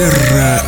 Терра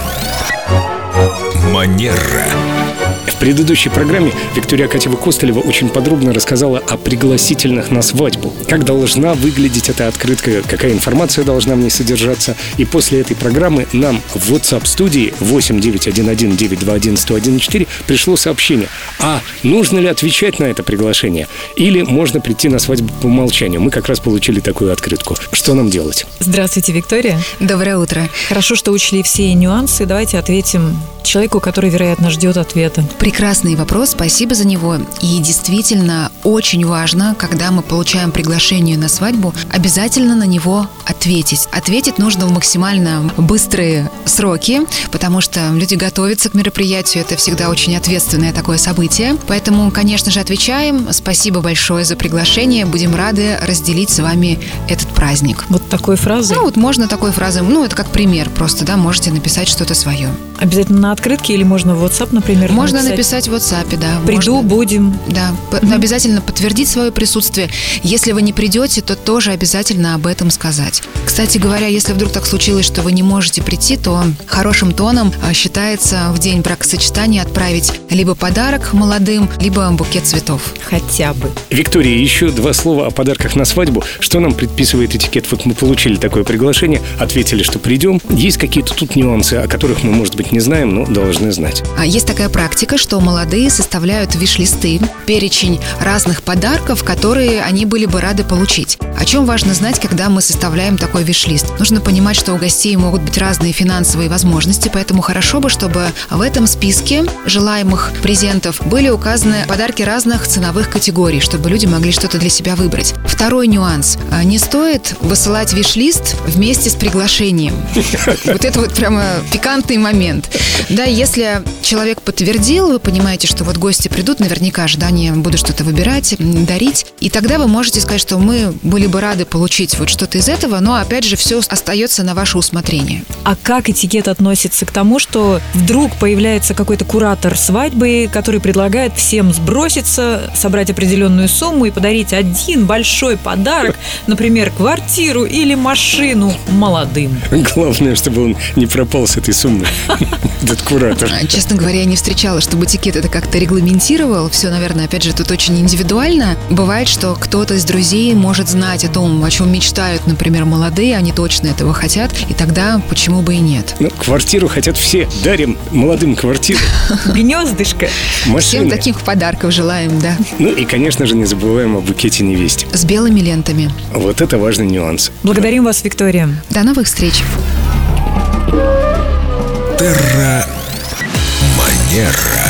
Манера. В предыдущей программе Виктория Катева-Костылева очень подробно рассказала о пригласительных на свадьбу. Как должна выглядеть эта открытка, какая информация должна в ней содержаться. И после этой программы нам в WhatsApp-студии 8911-921-1014 пришло сообщение. А нужно ли отвечать на это приглашение? Или можно прийти на свадьбу по умолчанию? Мы как раз получили такую открытку. Что нам делать? Здравствуйте, Виктория. Доброе утро. Хорошо, что учли все нюансы. Давайте ответим человеку, который, вероятно, ждет ответа. Прекрасный вопрос, спасибо за него. И действительно очень важно, когда мы получаем приглашение на свадьбу, обязательно на него ответить. Ответить нужно в максимально быстрые сроки, потому что люди готовятся к мероприятию, это всегда очень ответственное такое событие. Поэтому, конечно же, отвечаем. Спасибо большое за приглашение. Будем рады разделить с вами этот праздник. Вот такой фразой. Ну, вот можно такой фразой, ну, это как пример просто, да, можете написать что-то свое. Обязательно на открытке или можно в WhatsApp, например, Можно написать? написать в WhatsApp, да. Приду, можно. будем. Да, п- обязательно подтвердить свое присутствие. Если вы не придете, то тоже обязательно об этом сказать. Кстати говоря, если вдруг так случилось, что вы не можете прийти, то хорошим тоном а, считается в день бракосочетания отправить либо подарок молодым, либо букет цветов. Хотя бы. Виктория, еще два слова о подарках на свадьбу. Что нам предписывает этикет? Вот мы получили такое приглашение, ответили, что придем. Есть какие-то тут нюансы, о которых мы, может быть, не знаем, но должны знать. А Есть такая практика, что молодые составляют виш-листы, перечень разных подарков, которые они были бы рады получить. О чем важно знать, когда мы составляем такой виш-лист? Нужно понимать, что у гостей могут быть разные финансовые возможности, поэтому хорошо бы, чтобы в этом списке желаемых презентов были указаны подарки разных ценовых категорий, чтобы люди могли что-то для себя выбрать. Второй нюанс. А, Не стоит высылать виш-лист вместе с приглашением. Вот это вот прямо пикантный момент. Да, если человек подтвердил, вы понимаете, что вот гости придут, наверняка ожидания будут что-то выбирать, дарить, и тогда вы можете сказать, что мы были бы рады получить вот что-то из этого, но опять же все остается на ваше усмотрение. А как этикет относится к тому, что вдруг появляется какой-то куратор свадьбы, который предлагает всем сброситься, собрать определенную сумму и подарить один большой подарок, например, квартиру или машину молодым? Главное, чтобы он не пропал с этой суммы, этот куратор. А, Честно говоря, я не встречала, чтобы этикет это как-то регламентировал. Все, наверное, опять же, тут очень индивидуально. Бывает, что кто-то из друзей может знать о том, о чем мечтают, например, молодые, они точно этого хотят, и тогда почему бы и нет. Ну, квартиру хотят все. Дарим молодым квартиру, Гнездышко. Всем таких подарков желаем, да. Ну и, конечно же, не забываем о букете невесте. С белыми лентами. Вот это важный нюанс. Благодарим вас, Виктория. До новых встреч! Терра Манера.